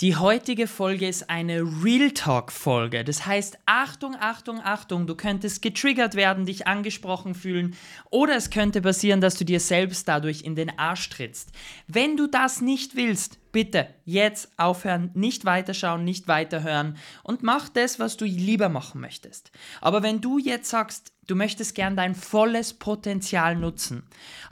Die heutige Folge ist eine Real Talk-Folge. Das heißt, Achtung, Achtung, Achtung, du könntest getriggert werden, dich angesprochen fühlen oder es könnte passieren, dass du dir selbst dadurch in den Arsch trittst. Wenn du das nicht willst, bitte jetzt aufhören, nicht weiterschauen, nicht weiterhören und mach das, was du lieber machen möchtest. Aber wenn du jetzt sagst, du möchtest gern dein volles Potenzial nutzen,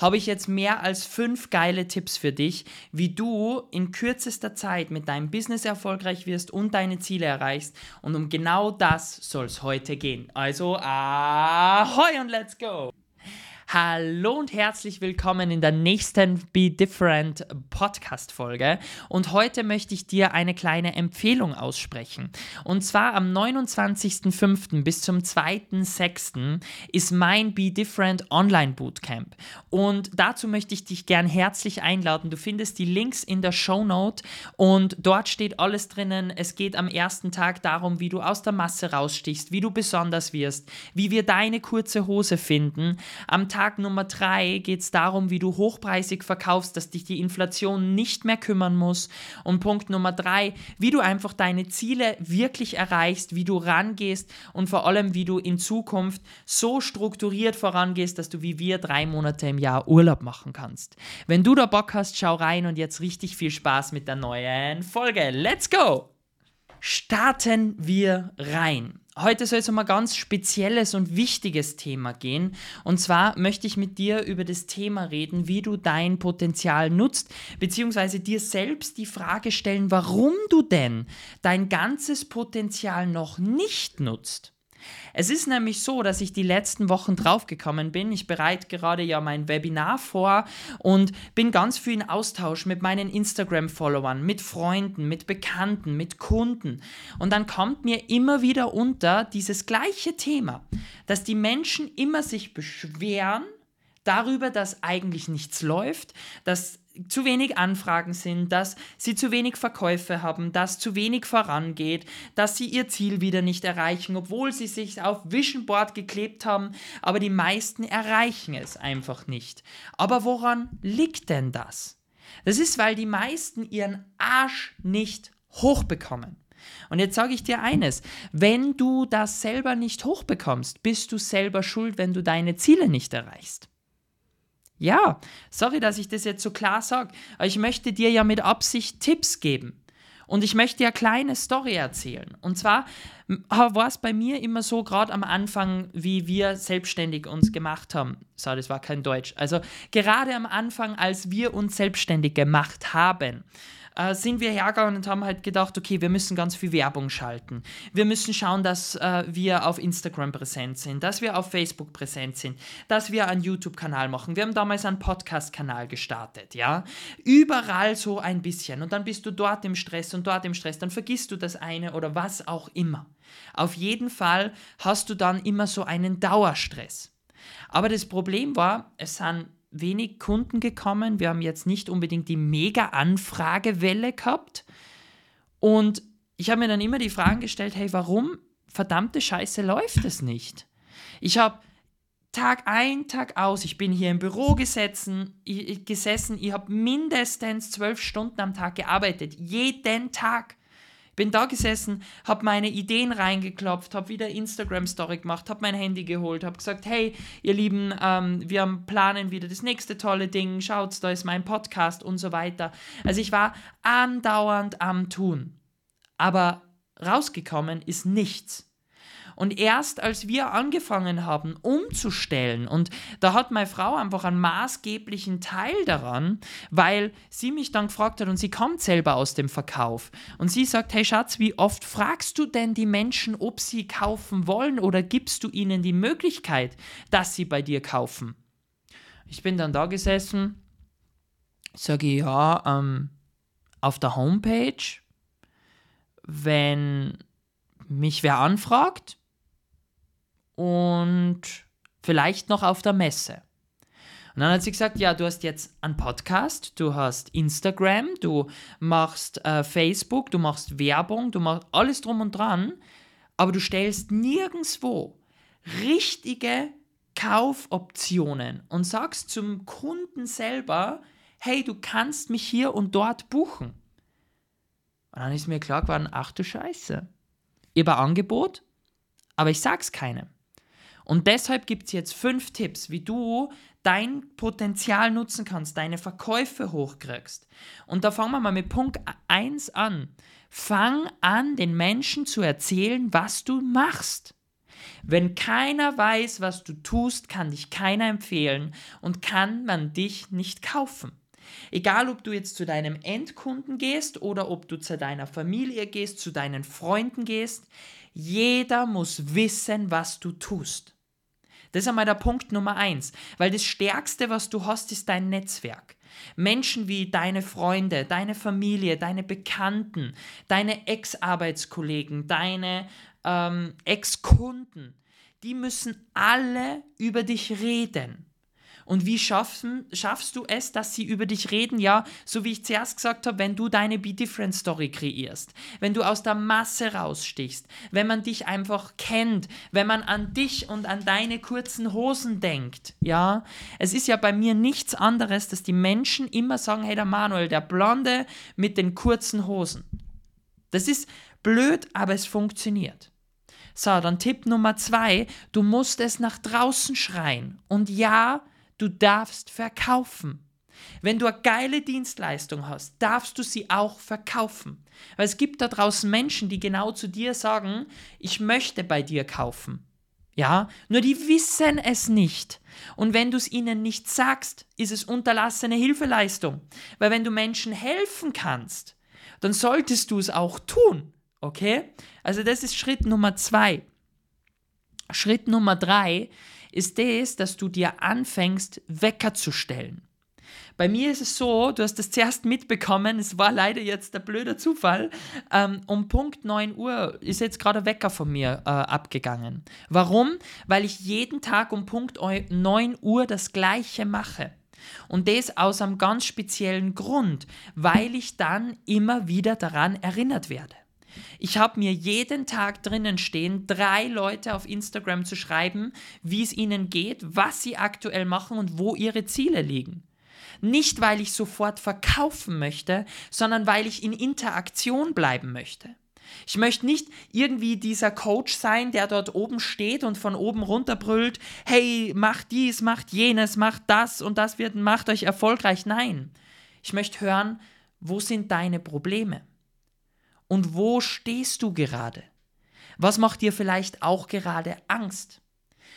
habe ich jetzt mehr als fünf geile Tipps für dich, wie du in kürzester Zeit mit deinem Business erfolgreich wirst und deine Ziele erreichst. Und um genau das soll es heute gehen. Also, ahoi und let's go! Hallo und herzlich willkommen in der nächsten Be Different Podcast Folge. Und heute möchte ich dir eine kleine Empfehlung aussprechen. Und zwar am 29.05. bis zum 2.06. ist mein Be Different Online Bootcamp. Und dazu möchte ich dich gern herzlich einladen. Du findest die Links in der Show Note und dort steht alles drinnen. Es geht am ersten Tag darum, wie du aus der Masse rausstichst, wie du besonders wirst, wie wir deine kurze Hose finden. Am Tag Nummer drei geht es darum, wie du hochpreisig verkaufst, dass dich die Inflation nicht mehr kümmern muss. Und Punkt Nummer drei, wie du einfach deine Ziele wirklich erreichst, wie du rangehst und vor allem, wie du in Zukunft so strukturiert vorangehst, dass du wie wir drei Monate im Jahr Urlaub machen kannst. Wenn du da Bock hast, schau rein und jetzt richtig viel Spaß mit der neuen Folge. Let's go! Starten wir rein. Heute soll es um ein ganz spezielles und wichtiges Thema gehen. Und zwar möchte ich mit dir über das Thema reden, wie du dein Potenzial nutzt, beziehungsweise dir selbst die Frage stellen, warum du denn dein ganzes Potenzial noch nicht nutzt. Es ist nämlich so, dass ich die letzten Wochen draufgekommen bin. Ich bereite gerade ja mein Webinar vor und bin ganz viel in Austausch mit meinen Instagram-Followern, mit Freunden, mit Bekannten, mit Kunden. Und dann kommt mir immer wieder unter dieses gleiche Thema, dass die Menschen immer sich beschweren darüber, dass eigentlich nichts läuft, dass zu wenig Anfragen sind, dass sie zu wenig Verkäufe haben, dass zu wenig vorangeht, dass sie ihr Ziel wieder nicht erreichen, obwohl sie sich auf Vision Board geklebt haben, aber die meisten erreichen es einfach nicht. Aber woran liegt denn das? Das ist, weil die meisten ihren Arsch nicht hochbekommen. Und jetzt sage ich dir eines, wenn du das selber nicht hochbekommst, bist du selber schuld, wenn du deine Ziele nicht erreichst. Ja, sorry, dass ich das jetzt so klar sage, ich möchte dir ja mit Absicht Tipps geben. Und ich möchte eine kleine Story erzählen. Und zwar war es bei mir immer so, gerade am Anfang, wie wir selbstständig uns gemacht haben. So, das war kein Deutsch. Also gerade am Anfang, als wir uns selbstständig gemacht haben, äh, sind wir hergegangen und haben halt gedacht, okay, wir müssen ganz viel Werbung schalten. Wir müssen schauen, dass äh, wir auf Instagram präsent sind, dass wir auf Facebook präsent sind, dass wir einen YouTube-Kanal machen. Wir haben damals einen Podcast-Kanal gestartet, ja. Überall so ein bisschen. Und dann bist du dort im Stress und dort im Stress. Dann vergisst du das eine oder was auch immer. Auf jeden Fall hast du dann immer so einen Dauerstress. Aber das Problem war, es sind wenig Kunden gekommen. Wir haben jetzt nicht unbedingt die Mega-Anfragewelle gehabt. Und ich habe mir dann immer die Fragen gestellt, hey, warum verdammte Scheiße läuft es nicht? Ich habe Tag ein, Tag aus, ich bin hier im Büro gesessen, ich, gesessen, ich habe mindestens zwölf Stunden am Tag gearbeitet, jeden Tag. Bin da gesessen, habe meine Ideen reingeklopft, habe wieder Instagram-Story gemacht, habe mein Handy geholt, habe gesagt, hey, ihr Lieben, ähm, wir planen wieder das nächste tolle Ding, schaut, da ist mein Podcast und so weiter. Also ich war andauernd am Tun. Aber rausgekommen ist nichts. Und erst als wir angefangen haben, umzustellen, und da hat meine Frau einfach einen maßgeblichen Teil daran, weil sie mich dann gefragt hat und sie kommt selber aus dem Verkauf. Und sie sagt, hey Schatz, wie oft fragst du denn die Menschen, ob sie kaufen wollen oder gibst du ihnen die Möglichkeit, dass sie bei dir kaufen? Ich bin dann da gesessen, sage ja, ähm, auf der Homepage, wenn mich wer anfragt, und vielleicht noch auf der Messe. Und dann hat sie gesagt, ja, du hast jetzt einen Podcast, du hast Instagram, du machst äh, Facebook, du machst Werbung, du machst alles drum und dran, aber du stellst nirgendwo richtige Kaufoptionen und sagst zum Kunden selber, hey, du kannst mich hier und dort buchen. Und dann ist mir klar geworden, ach du Scheiße. Über Angebot, aber ich sag's keinem. Und deshalb gibt es jetzt fünf Tipps, wie du dein Potenzial nutzen kannst, deine Verkäufe hochkriegst. Und da fangen wir mal mit Punkt 1 an. Fang an, den Menschen zu erzählen, was du machst. Wenn keiner weiß, was du tust, kann dich keiner empfehlen und kann man dich nicht kaufen. Egal, ob du jetzt zu deinem Endkunden gehst oder ob du zu deiner Familie gehst, zu deinen Freunden gehst, jeder muss wissen, was du tust. Das ist einmal der Punkt Nummer eins, weil das Stärkste, was du hast, ist dein Netzwerk. Menschen wie deine Freunde, deine Familie, deine Bekannten, deine Ex-Arbeitskollegen, deine ähm, Ex-Kunden, die müssen alle über dich reden. Und wie schaffen, schaffst du es, dass sie über dich reden? Ja, so wie ich zuerst gesagt habe, wenn du deine Be Different Story kreierst, wenn du aus der Masse rausstichst, wenn man dich einfach kennt, wenn man an dich und an deine kurzen Hosen denkt. Ja, es ist ja bei mir nichts anderes, dass die Menschen immer sagen, hey, der Manuel, der Blonde mit den kurzen Hosen. Das ist blöd, aber es funktioniert. So, dann Tipp Nummer zwei, du musst es nach draußen schreien. Und ja, Du darfst verkaufen. Wenn du eine geile Dienstleistung hast, darfst du sie auch verkaufen. Weil es gibt da draußen Menschen, die genau zu dir sagen, ich möchte bei dir kaufen. Ja, nur die wissen es nicht. Und wenn du es ihnen nicht sagst, ist es unterlassene Hilfeleistung. Weil wenn du Menschen helfen kannst, dann solltest du es auch tun. Okay? Also das ist Schritt Nummer zwei. Schritt Nummer drei ist das, dass du dir anfängst, Wecker zu stellen. Bei mir ist es so, du hast das zuerst mitbekommen, es war leider jetzt der blöde Zufall. Ähm, um Punkt 9 Uhr ist jetzt gerade ein Wecker von mir äh, abgegangen. Warum? Weil ich jeden Tag um Punkt 9 Uhr das Gleiche mache. Und das aus einem ganz speziellen Grund, weil ich dann immer wieder daran erinnert werde. Ich habe mir jeden Tag drinnen stehen, drei Leute auf Instagram zu schreiben, wie es ihnen geht, was sie aktuell machen und wo ihre Ziele liegen. Nicht, weil ich sofort verkaufen möchte, sondern weil ich in Interaktion bleiben möchte. Ich möchte nicht irgendwie dieser Coach sein, der dort oben steht und von oben runter brüllt, hey, macht dies, macht jenes, macht das und das wird, macht euch erfolgreich. Nein. Ich möchte hören, wo sind deine Probleme? Und wo stehst du gerade? Was macht dir vielleicht auch gerade Angst?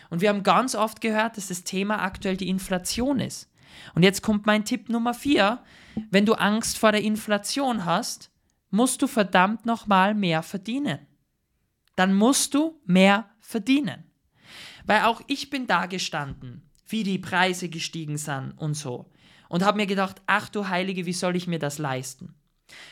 Und wir haben ganz oft gehört, dass das Thema aktuell die Inflation ist. Und jetzt kommt mein Tipp Nummer vier. Wenn du Angst vor der Inflation hast, musst du verdammt nochmal mehr verdienen. Dann musst du mehr verdienen. Weil auch ich bin da gestanden, wie die Preise gestiegen sind und so. Und habe mir gedacht, ach du Heilige, wie soll ich mir das leisten?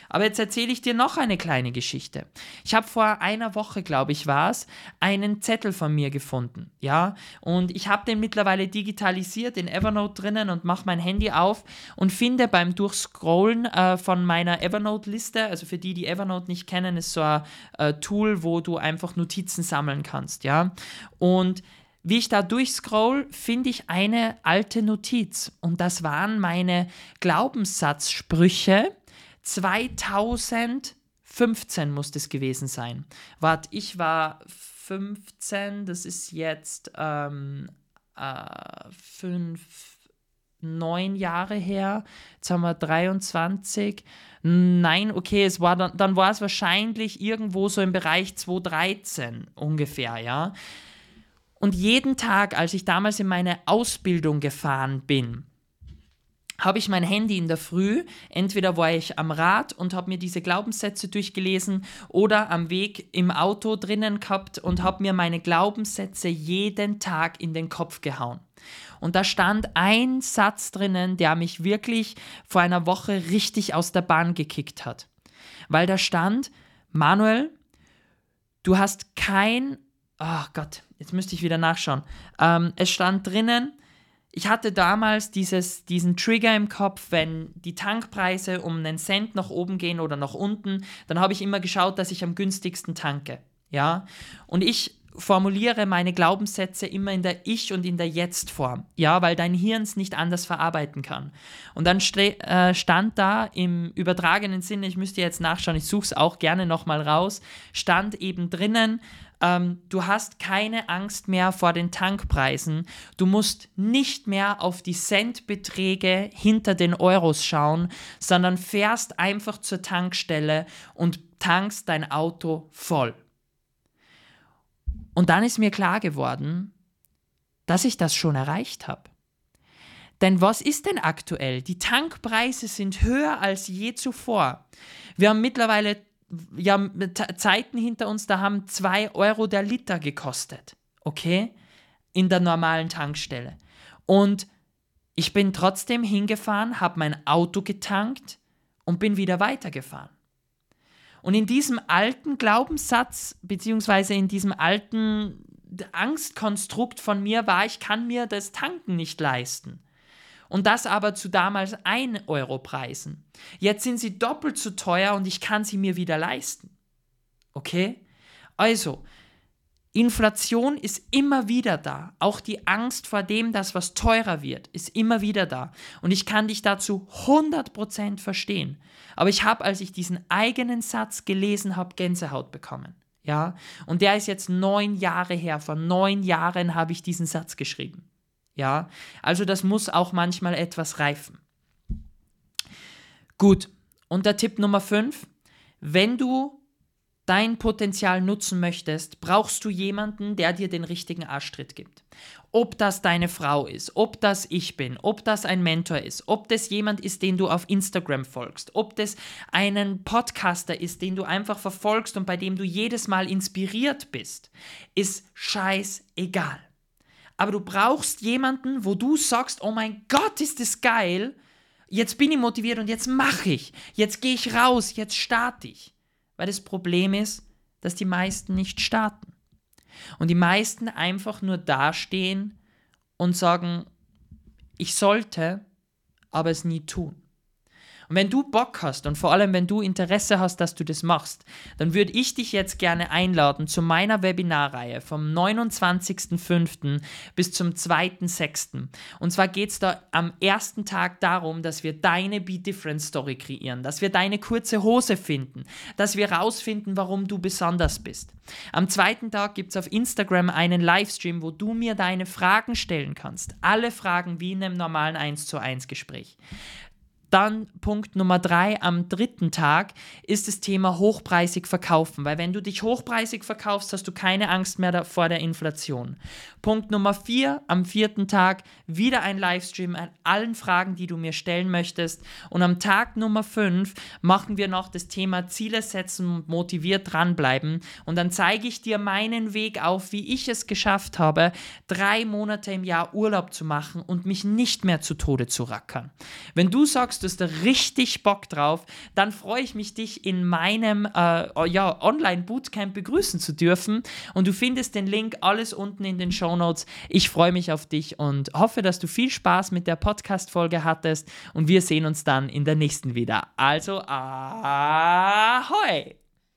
Aber jetzt erzähle ich dir noch eine kleine Geschichte. Ich habe vor einer Woche, glaube ich, war es, einen Zettel von mir gefunden. Ja, und ich habe den mittlerweile digitalisiert in Evernote drinnen und mache mein Handy auf und finde beim Durchscrollen äh, von meiner Evernote-Liste, also für die, die Evernote nicht kennen, ist so ein äh, Tool, wo du einfach Notizen sammeln kannst. Ja, und wie ich da durchscroll, finde ich eine alte Notiz und das waren meine Glaubenssatzsprüche, 2015 muss das gewesen sein. Warte, ich war 15, das ist jetzt ähm, äh, fünf, neun Jahre her. Jetzt haben wir 23. Nein, okay, es war dann, dann war es wahrscheinlich irgendwo so im Bereich 2013 ungefähr, ja. Und jeden Tag, als ich damals in meine Ausbildung gefahren bin, habe ich mein Handy in der Früh, entweder war ich am Rad und habe mir diese Glaubenssätze durchgelesen oder am Weg im Auto drinnen gehabt und habe mir meine Glaubenssätze jeden Tag in den Kopf gehauen. Und da stand ein Satz drinnen, der mich wirklich vor einer Woche richtig aus der Bahn gekickt hat. Weil da stand, Manuel, du hast kein, oh Gott, jetzt müsste ich wieder nachschauen. Ähm, es stand drinnen, ich hatte damals dieses, diesen Trigger im Kopf, wenn die Tankpreise um einen Cent nach oben gehen oder nach unten, dann habe ich immer geschaut, dass ich am günstigsten tanke. Ja, und ich formuliere meine Glaubenssätze immer in der Ich- und in der Jetzt-Form. Ja, weil dein Hirn es nicht anders verarbeiten kann. Und dann äh, stand da im übertragenen Sinne, ich müsste jetzt nachschauen, ich suche es auch gerne nochmal raus, stand eben drinnen, ähm, du hast keine Angst mehr vor den Tankpreisen. Du musst nicht mehr auf die Centbeträge hinter den Euros schauen, sondern fährst einfach zur Tankstelle und tankst dein Auto voll. Und dann ist mir klar geworden, dass ich das schon erreicht habe. Denn was ist denn aktuell? Die Tankpreise sind höher als je zuvor. Wir haben mittlerweile ja, Zeiten hinter uns, da haben 2 Euro der Liter gekostet. Okay? In der normalen Tankstelle. Und ich bin trotzdem hingefahren, habe mein Auto getankt und bin wieder weitergefahren. Und in diesem alten Glaubenssatz, beziehungsweise in diesem alten Angstkonstrukt von mir war, ich kann mir das Tanken nicht leisten. Und das aber zu damals 1 Euro Preisen. Jetzt sind sie doppelt so teuer und ich kann sie mir wieder leisten. Okay? Also, Inflation ist immer wieder da. Auch die Angst vor dem, dass was teurer wird, ist immer wieder da. Und ich kann dich dazu 100% verstehen. Aber ich habe, als ich diesen eigenen Satz gelesen habe, Gänsehaut bekommen. Ja? Und der ist jetzt neun Jahre her. Vor neun Jahren habe ich diesen Satz geschrieben. Ja, also das muss auch manchmal etwas reifen. Gut, und der Tipp Nummer 5, wenn du dein Potenzial nutzen möchtest, brauchst du jemanden, der dir den richtigen Arschtritt gibt. Ob das deine Frau ist, ob das ich bin, ob das ein Mentor ist, ob das jemand ist, den du auf Instagram folgst, ob das einen Podcaster ist, den du einfach verfolgst und bei dem du jedes Mal inspiriert bist, ist scheißegal aber du brauchst jemanden, wo du sagst, oh mein Gott, ist das geil, jetzt bin ich motiviert und jetzt mache ich, jetzt gehe ich raus, jetzt starte ich. Weil das Problem ist, dass die meisten nicht starten. Und die meisten einfach nur dastehen und sagen, ich sollte, aber es nie tun. Und wenn du Bock hast und vor allem wenn du Interesse hast, dass du das machst, dann würde ich dich jetzt gerne einladen zu meiner Webinarreihe vom 29.05. bis zum 2.06. Und zwar geht es da am ersten Tag darum, dass wir deine Be Different Story kreieren, dass wir deine kurze Hose finden, dass wir rausfinden, warum du besonders bist. Am zweiten Tag gibt es auf Instagram einen Livestream, wo du mir deine Fragen stellen kannst. Alle Fragen wie in einem normalen 1 zu 1 Gespräch. Dann Punkt Nummer drei am dritten Tag ist das Thema hochpreisig verkaufen, weil wenn du dich hochpreisig verkaufst, hast du keine Angst mehr vor der Inflation. Punkt Nummer vier am vierten Tag wieder ein Livestream an allen Fragen, die du mir stellen möchtest. Und am Tag Nummer fünf machen wir noch das Thema Ziele setzen und motiviert dranbleiben. Und dann zeige ich dir meinen Weg auf, wie ich es geschafft habe, drei Monate im Jahr Urlaub zu machen und mich nicht mehr zu Tode zu rackern. Wenn du sagst, sagst, du hast da richtig Bock drauf, dann freue ich mich, dich in meinem äh, ja, Online-Bootcamp begrüßen zu dürfen. Und du findest den Link alles unten in den Show Notes. Ich freue mich auf dich und hoffe, dass du viel Spaß mit der Podcast-Folge hattest. Und wir sehen uns dann in der nächsten wieder. Also, ahoi!